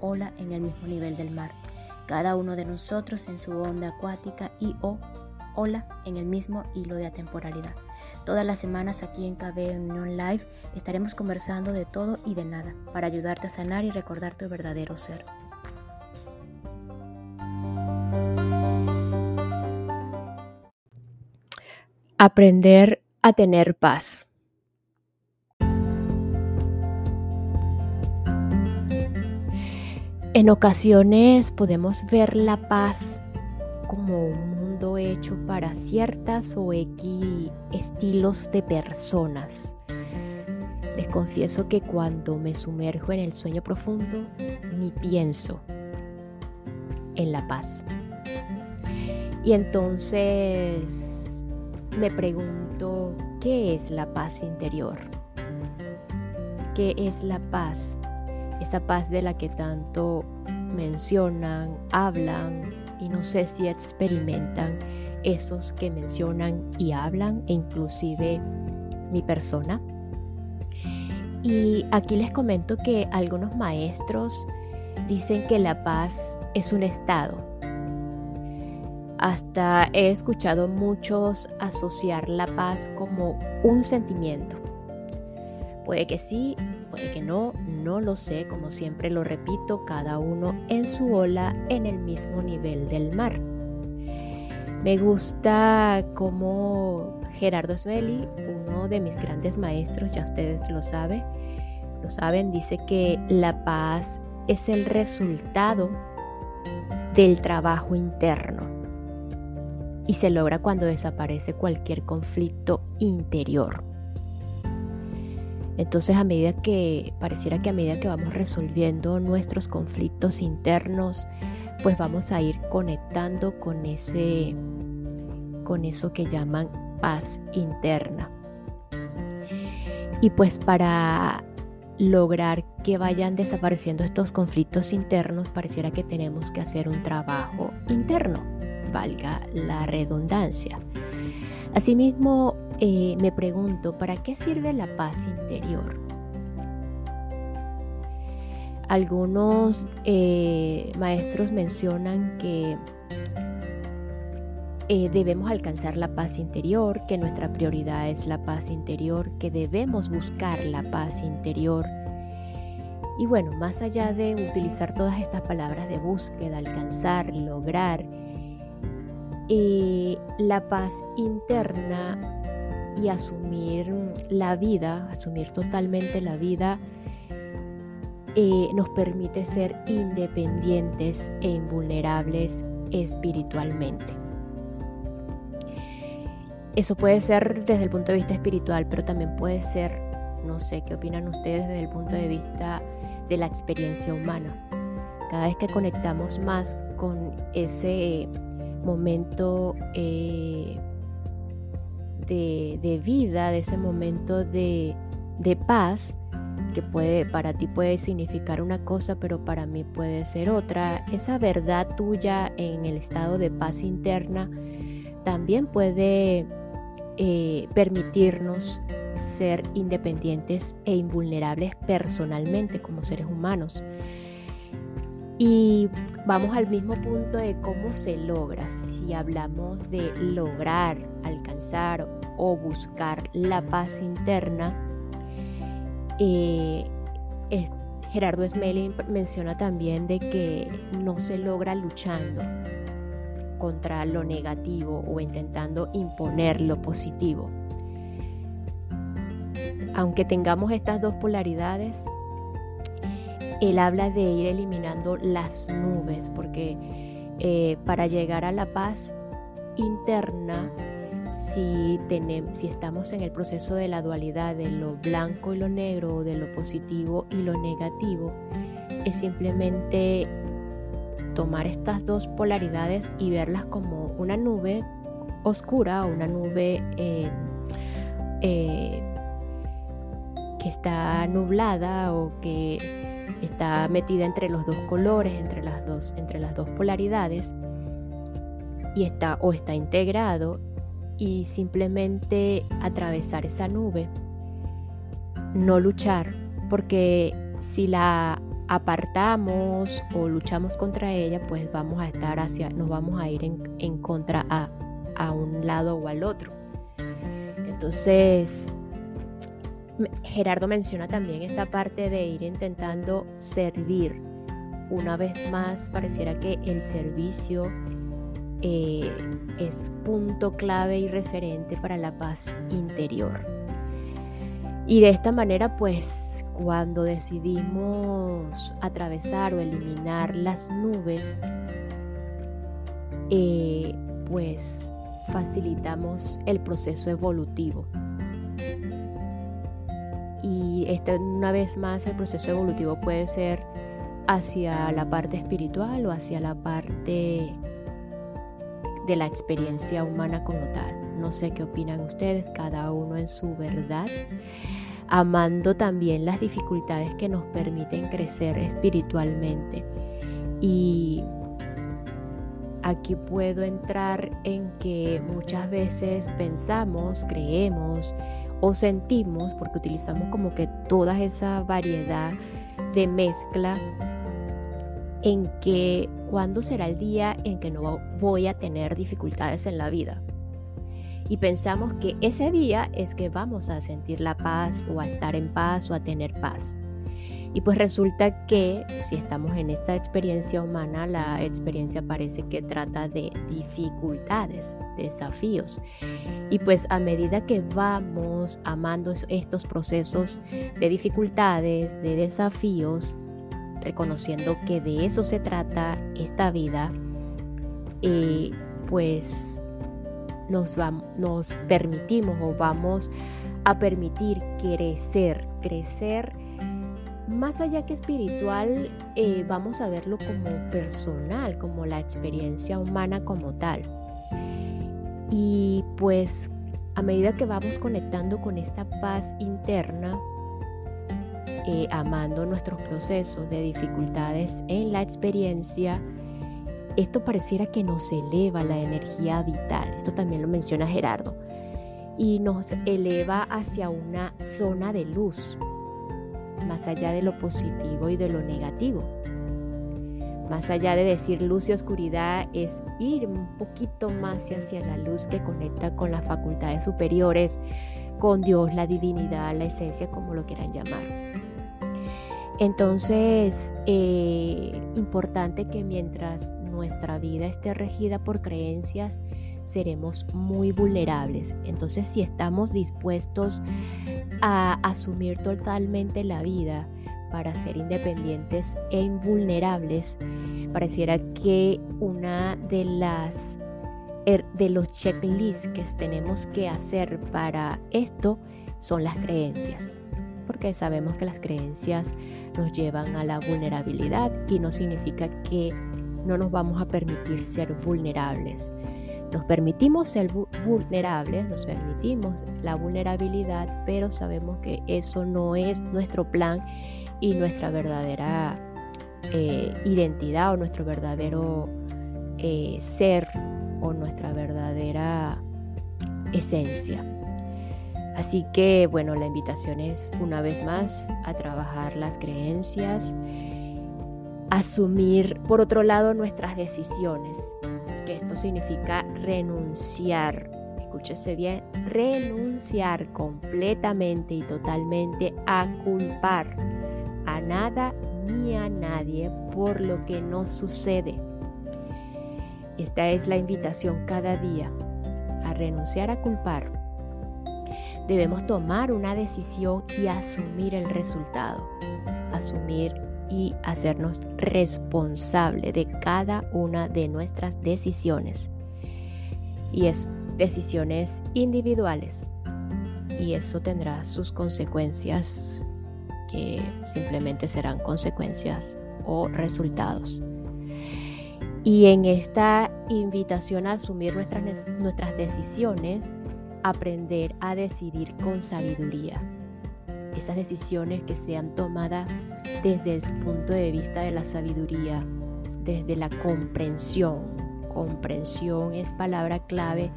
ola en el mismo nivel del mar. Cada uno de nosotros en su onda acuática y o ola en el mismo hilo de atemporalidad. Todas las semanas aquí en KB Union Live estaremos conversando de todo y de nada para ayudarte a sanar y recordar tu verdadero ser. Aprender a tener paz. En ocasiones podemos ver la paz como un mundo hecho para ciertas o X estilos de personas. Les confieso que cuando me sumerjo en el sueño profundo, ni pienso en la paz. Y entonces me pregunto, ¿qué es la paz interior? ¿Qué es la paz? Esa paz de la que tanto mencionan, hablan y no sé si experimentan esos que mencionan y hablan, e inclusive mi persona. Y aquí les comento que algunos maestros dicen que la paz es un estado, hasta he escuchado muchos asociar la paz como un sentimiento. Puede que sí, que no, no lo sé, como siempre lo repito, cada uno en su ola en el mismo nivel del mar. Me gusta como Gerardo Smelly, uno de mis grandes maestros, ya ustedes lo saben, lo saben, dice que la paz es el resultado del trabajo interno y se logra cuando desaparece cualquier conflicto interior. Entonces a medida que pareciera que a medida que vamos resolviendo nuestros conflictos internos, pues vamos a ir conectando con ese con eso que llaman paz interna. Y pues para lograr que vayan desapareciendo estos conflictos internos, pareciera que tenemos que hacer un trabajo interno valga la redundancia. Asimismo, eh, me pregunto, ¿para qué sirve la paz interior? Algunos eh, maestros mencionan que eh, debemos alcanzar la paz interior, que nuestra prioridad es la paz interior, que debemos buscar la paz interior. Y bueno, más allá de utilizar todas estas palabras de búsqueda, alcanzar, lograr, eh, la paz interna y asumir la vida, asumir totalmente la vida, eh, nos permite ser independientes e invulnerables espiritualmente. Eso puede ser desde el punto de vista espiritual, pero también puede ser, no sé, ¿qué opinan ustedes desde el punto de vista de la experiencia humana? Cada vez que conectamos más con ese momento eh, de, vida, de ese momento de, de paz, que puede, para ti puede significar una cosa, pero para mí puede ser otra. Esa verdad tuya en el estado de paz interna también puede eh, permitirnos ser independientes e invulnerables personalmente como seres humanos. Y vamos al mismo punto de cómo se logra. Si hablamos de lograr, alcanzar o buscar la paz interna, eh, Gerardo Smelling menciona también de que no se logra luchando contra lo negativo o intentando imponer lo positivo. Aunque tengamos estas dos polaridades, él habla de ir eliminando las nubes, porque eh, para llegar a la paz interna, si, tenemos, si estamos en el proceso de la dualidad de lo blanco y lo negro, de lo positivo y lo negativo, es simplemente tomar estas dos polaridades y verlas como una nube oscura o una nube eh, eh, que está nublada o que está metida entre los dos colores, entre las dos, entre las dos polaridades y está o está integrado y simplemente atravesar esa nube, no luchar, porque si la apartamos o luchamos contra ella, pues vamos a estar hacia, nos vamos a ir en, contra a, a un lado o al otro. Entonces, Gerardo menciona también esta parte de ir intentando servir. Una vez más, pareciera que el servicio eh, es punto clave y referente para la paz interior. Y de esta manera, pues, cuando decidimos atravesar o eliminar las nubes, eh, pues facilitamos el proceso evolutivo. Este, una vez más, el proceso evolutivo puede ser hacia la parte espiritual o hacia la parte de la experiencia humana como tal. No sé qué opinan ustedes, cada uno en su verdad, amando también las dificultades que nos permiten crecer espiritualmente. Y aquí puedo entrar en que muchas veces pensamos, creemos o sentimos, porque utilizamos como que toda esa variedad de mezcla en que cuándo será el día en que no voy a tener dificultades en la vida. Y pensamos que ese día es que vamos a sentir la paz o a estar en paz o a tener paz. Y pues resulta que si estamos en esta experiencia humana, la experiencia parece que trata de dificultades, desafíos. Y pues a medida que vamos amando estos procesos de dificultades, de desafíos, reconociendo que de eso se trata esta vida, eh, pues nos, nos permitimos o vamos a permitir crecer, crecer más allá que espiritual, eh, vamos a verlo como personal, como la experiencia humana como tal. Y pues a medida que vamos conectando con esta paz interna, eh, amando nuestros procesos de dificultades en la experiencia, esto pareciera que nos eleva la energía vital. Esto también lo menciona Gerardo. Y nos eleva hacia una zona de luz, más allá de lo positivo y de lo negativo. Más allá de decir luz y oscuridad es ir un poquito más hacia la luz que conecta con las facultades superiores, con Dios, la divinidad, la esencia, como lo quieran llamar. Entonces, eh, importante que mientras nuestra vida esté regida por creencias, seremos muy vulnerables. Entonces, si estamos dispuestos a asumir totalmente la vida para ser independientes e invulnerables, pareciera que una de las er, de los checklists que tenemos que hacer para esto son las creencias, porque sabemos que las creencias nos llevan a la vulnerabilidad y no significa que no nos vamos a permitir ser vulnerables. Nos permitimos ser vulnerables, nos permitimos la vulnerabilidad, pero sabemos que eso no es nuestro plan y nuestra verdadera eh, identidad o nuestro verdadero eh, ser o nuestra verdadera esencia. Así que bueno, la invitación es una vez más a trabajar las creencias, asumir por otro lado nuestras decisiones, que esto significa renunciar, escúchese bien, renunciar completamente y totalmente a culpar a nada ni a nadie por lo que nos sucede. Esta es la invitación cada día, a renunciar a culpar debemos tomar una decisión y asumir el resultado, asumir y hacernos responsable de cada una de nuestras decisiones. Y es decisiones individuales. Y eso tendrá sus consecuencias que simplemente serán consecuencias o resultados. Y en esta invitación a asumir nuestras, nuestras decisiones, aprender a decidir con sabiduría. Esas decisiones que sean tomadas desde el punto de vista de la sabiduría, desde la comprensión. Comprensión es palabra clave.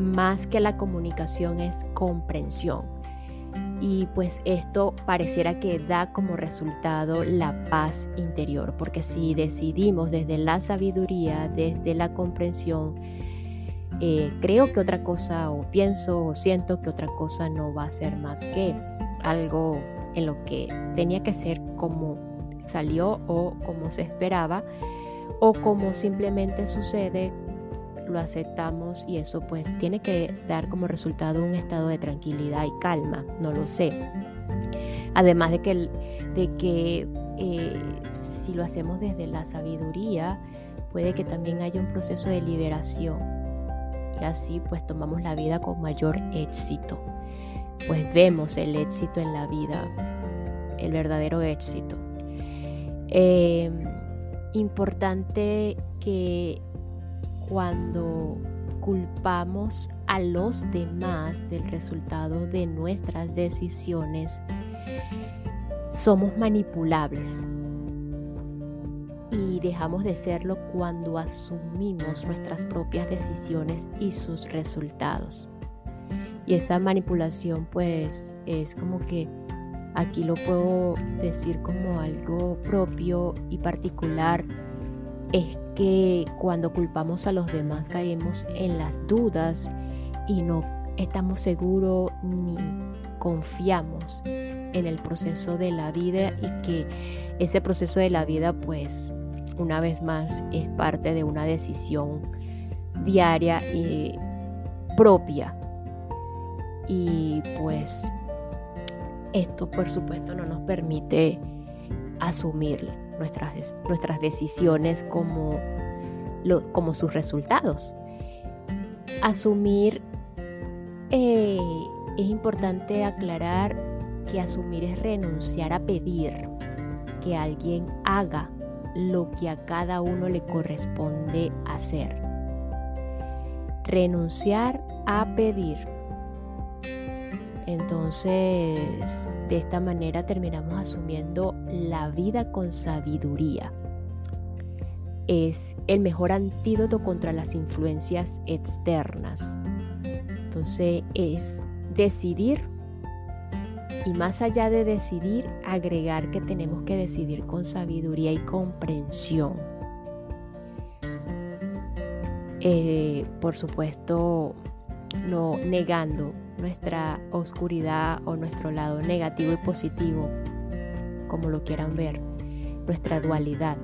Más que la comunicación es comprensión. Y pues esto pareciera que da como resultado la paz interior, porque si decidimos desde la sabiduría, desde la comprensión, eh, creo que otra cosa o pienso o siento que otra cosa no va a ser más que algo en lo que tenía que ser como salió o como se esperaba o como simplemente sucede, lo aceptamos y eso pues tiene que dar como resultado un estado de tranquilidad y calma, no lo sé. Además de que, de que eh, si lo hacemos desde la sabiduría, puede que también haya un proceso de liberación y así pues tomamos la vida con mayor éxito. Pues vemos el éxito en la vida, el verdadero éxito. Eh, importante que cuando culpamos a los demás del resultado de nuestras decisiones, somos manipulables y dejamos de serlo cuando asumimos nuestras propias decisiones y sus resultados. Y esa manipulación pues es como que Aquí lo puedo decir como algo propio y particular. Es que cuando culpamos a los demás caemos en las dudas y no estamos seguros ni confiamos en el proceso de la vida y que ese proceso de la vida pues una vez más es parte de una decisión diaria y propia y pues esto, por supuesto, no nos permite asumir nuestras, nuestras decisiones como, como sus resultados. Asumir, eh, es importante aclarar asumir es renunciar a pedir que alguien haga lo que a cada uno le corresponde hacer. Renunciar a pedir entonces, de esta manera terminamos asumiendo la vida con sabiduría. Es el mejor antídoto contra las influencias externas. Entonces, es decidir y más allá de decidir, agregar que tenemos que decidir con sabiduría y comprensión. Eh, por supuesto, no negando nuestra oscuridad o nuestro lado negativo y positivo, como lo quieran ver, nuestra dualidad.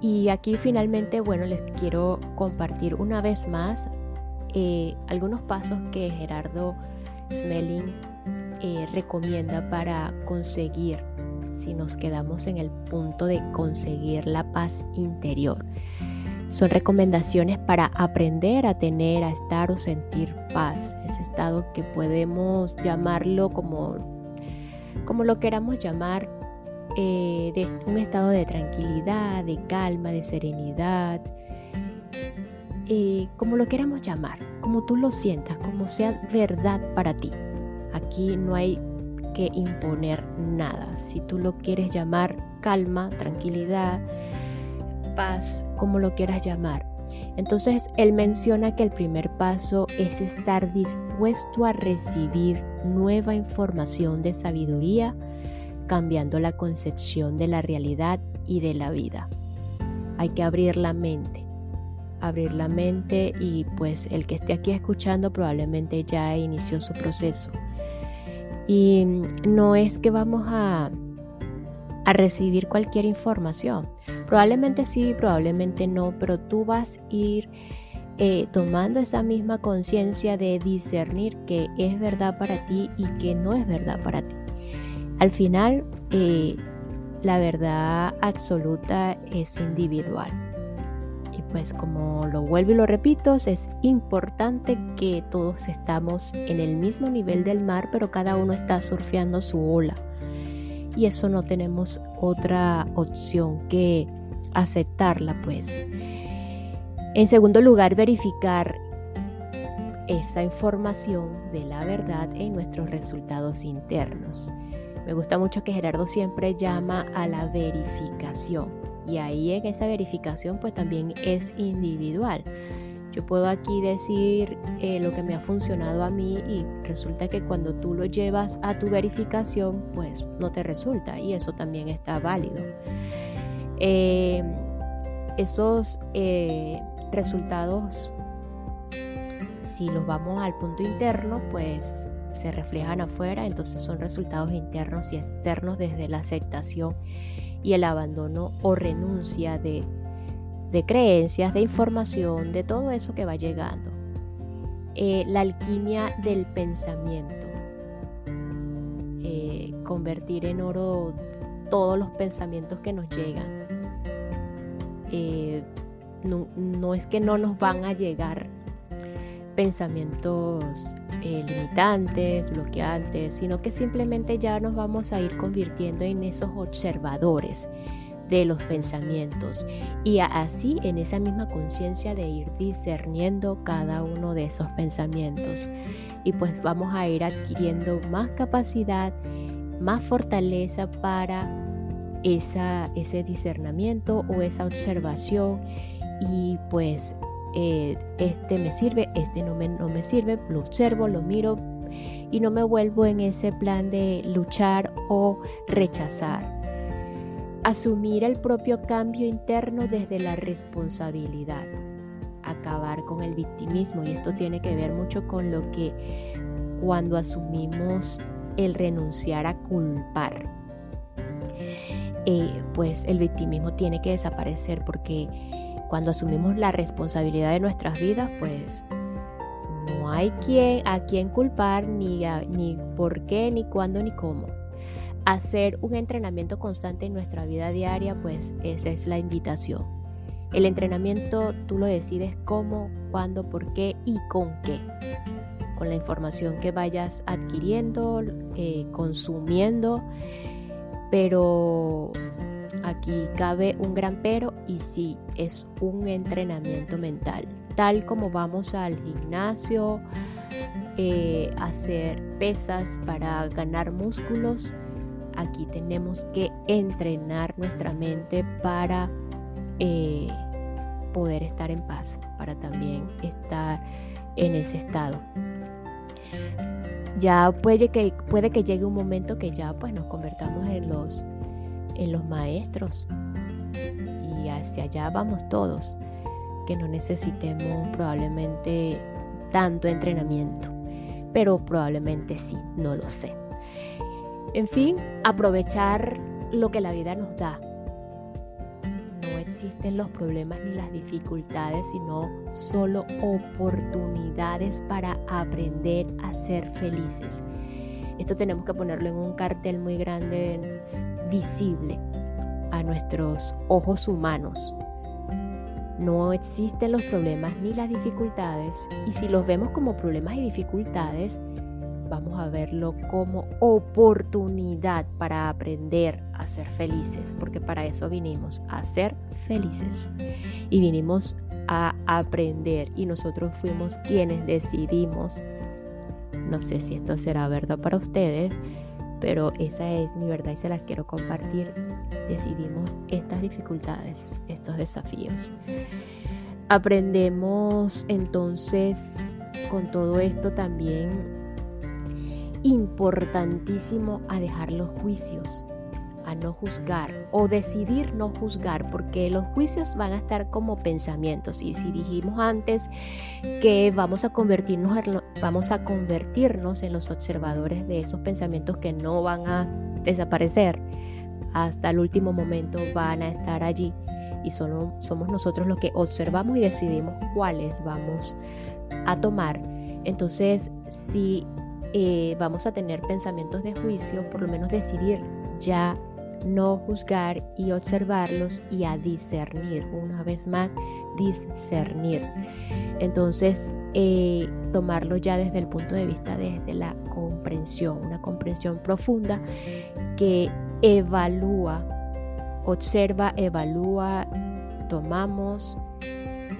Y aquí finalmente, bueno, les quiero compartir una vez más eh, algunos pasos que Gerardo Smelling eh, recomienda para conseguir, si nos quedamos en el punto de conseguir la paz interior. Son recomendaciones para aprender a tener, a estar o sentir paz. Ese estado que podemos llamarlo como, como lo queramos llamar, eh, un estado de tranquilidad, de calma, de serenidad, como lo queramos llamar, como tú lo sientas, como sea verdad para ti. Aquí no hay que imponer nada. Si tú lo quieres llamar calma, tranquilidad, paz, como lo quieras llamar. Entonces él menciona que el primer paso es estar dispuesto a recibir nueva información de sabiduría, cambiando la concepción de la realidad y de la vida. Hay que abrir la mente, abrir la mente y pues el que esté aquí escuchando probablemente ya inició su proceso. Y no es que vamos a, a recibir cualquier información. Probablemente sí, probablemente no, pero tú vas a ir eh, tomando esa misma conciencia de discernir que es verdad para ti y que no es verdad para ti. Al final, eh, la verdad absoluta es individual. Pues como lo vuelvo y lo repito, es importante que todos estamos en el mismo nivel del mar, pero cada uno está surfeando su ola. Y eso no tenemos otra opción que aceptarla pues. En segundo lugar, verificar esa información de la verdad en nuestros resultados internos. Me gusta mucho que Gerardo siempre llama a la verificación y ahí en esa verificación pues también es individual. Yo puedo aquí decir eh, lo que me ha funcionado a mí y resulta que cuando tú lo llevas a tu verificación pues no te resulta y eso también está válido. Eh, esos eh, resultados si los vamos al punto interno, pues se reflejan afuera, entonces son resultados internos y externos desde la aceptación y el abandono o renuncia de, creencias, de información, de todo eso que va llegando. Eh, la alquimia del pensamiento. Eh, convertir en oro todos los pensamientos que nos llegan. Eh, no, es que no nos van a llegar pensamientos eh, limitantes, bloqueantes, sino que simplemente ya nos vamos a ir convirtiendo en esos observadores de los pensamientos. Y así en esa misma conciencia de ir discerniendo cada uno de esos pensamientos. Y pues vamos a ir adquiriendo más capacidad, más fortaleza para esa, ese discernimiento o esa observación. Y pues eh, este me sirve, este no me, no me sirve, lo observo, lo miro y no me vuelvo en ese plan de luchar o rechazar. Asumir el propio cambio interno desde la responsabilidad. Acabar con el victimismo y esto tiene que ver mucho con lo que cuando asumimos el renunciar a culpar. Eh, pues el victimismo tiene que desaparecer porque cuando asumimos la responsabilidad de nuestras vidas, pues no hay quien, a quien culpar, ni, ni por qué, ni cuándo, ni cómo. Hacer un entrenamiento constante en nuestra vida diaria, pues esa es la invitación. El entrenamiento tú lo decides cómo, cuándo, por qué y con qué. Con la información que vayas adquiriendo, eh, consumiendo, pero Aquí cabe un gran pero y sí, es un entrenamiento mental. Tal como vamos al gimnasio, eh, hacer pesas para ganar músculos, aquí tenemos que entrenar nuestra mente para eh, poder estar en paz, para también estar en ese estado. Ya puede que, puede que llegue un momento que ya pues nos convertamos en los en los maestros. Y hacia allá vamos todos, que no necesitemos probablemente tanto entrenamiento, pero probablemente sí, no lo sé. En fin, aprovechar lo que la vida nos da. No existen los problemas ni las dificultades, sino solo oportunidades para aprender a ser felices. Esto tenemos que ponerlo en un cartel muy grande, visible a nuestros ojos humanos. No existen los problemas ni las dificultades y si los vemos como problemas y dificultades, vamos a verlo como oportunidad para aprender a ser felices, porque para eso vinimos, a ser felices. Y vinimos a aprender y nosotros fuimos quienes decidimos no sé si esto será verdad para ustedes, pero esa es mi verdad y se las quiero compartir. Decidimos estas dificultades, estos desafíos. Aprendemos entonces con todo esto también importantísimo a dejar los juicios a no juzgar o decidir no juzgar, porque los juicios van a estar como pensamientos. Y si dijimos antes que vamos a convertirnos en, vamos a convertirnos en los observadores de esos pensamientos que no van a desaparecer, hasta el último momento van a estar allí y solo somos nosotros los que observamos y decidimos cuáles vamos a tomar. Entonces, si eh, vamos a tener pensamientos de juicio, por lo menos decidir ya no juzgar y observarlos y a discernir, una vez más, discernir. Entonces, eh, tomarlo ya desde el punto de vista desde la comprensión, una comprensión profunda que evalúa observa, evalúa, tomamos,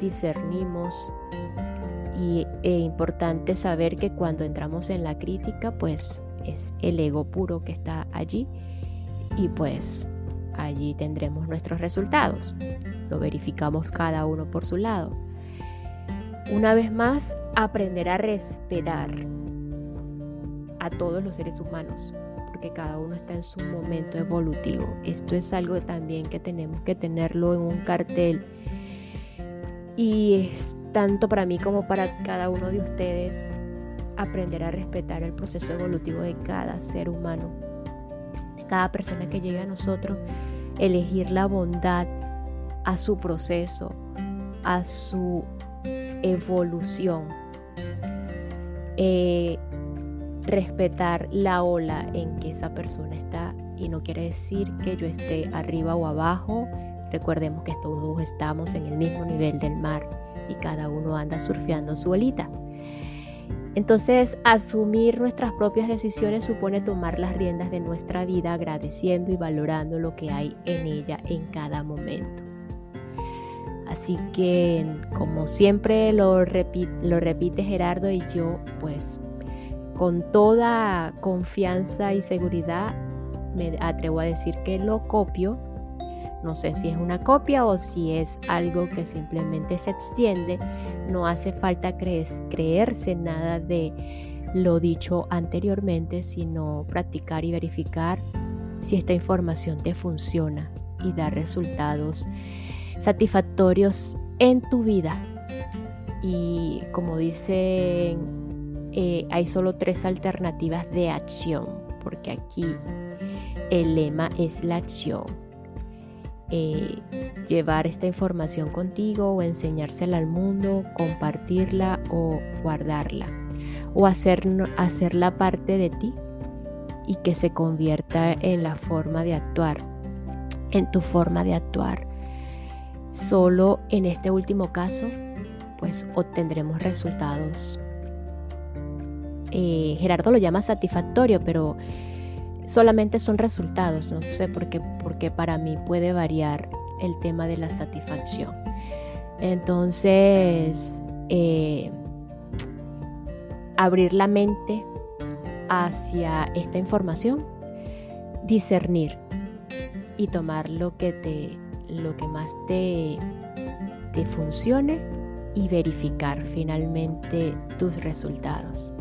discernimos. Y es importante saber que cuando entramos en la crítica, pues es el ego puro que está allí y pues allí tendremos nuestros resultados. Lo verificamos cada uno por su lado. Una vez más, aprender a respetar a todos los seres humanos, porque cada uno está en su momento evolutivo. Esto es algo también que tenemos que tenerlo en un cartel. Y es tanto para mí como para cada uno de ustedes aprender a respetar el proceso evolutivo de cada ser humano, cada persona que llega a nosotros, elegir la bondad a su proceso, a su evolución. Eh, respetar la ola en que esa persona está y no quiere decir que yo esté arriba o abajo. Recordemos que todos estamos en el mismo nivel del mar y cada uno anda surfeando su olita. Entonces, asumir nuestras propias decisiones supone tomar las riendas de nuestra vida agradeciendo y valorando lo que hay en ella en cada momento. Así que, como siempre lo, repite Gerardo y yo, pues con toda confianza y seguridad me atrevo a decir que lo copio. No sé si es una copia o si es algo que simplemente se extiende. No hace falta creerse nada de lo dicho anteriormente, sino practicar y verificar si esta información te funciona y da resultados satisfactorios en tu vida. Y como dicen eh, hay solo tres alternativas de acción, porque aquí el lema es la acción. Eh, llevar esta información contigo o enseñársela al mundo, compartirla o guardarla, o hacer, hacerla parte de ti y que se convierta en la forma de actuar, en tu forma de actuar. Solo en este último caso, pues obtendremos resultados eh, Gerardo lo llama satisfactorio, pero solamente son resultados, no sé por qué, porque para mí puede variar el tema de la satisfacción. Entonces, eh, abrir la mente hacia esta información, discernir y tomar lo que te lo que más te, te funcione y verificar finalmente tus resultados.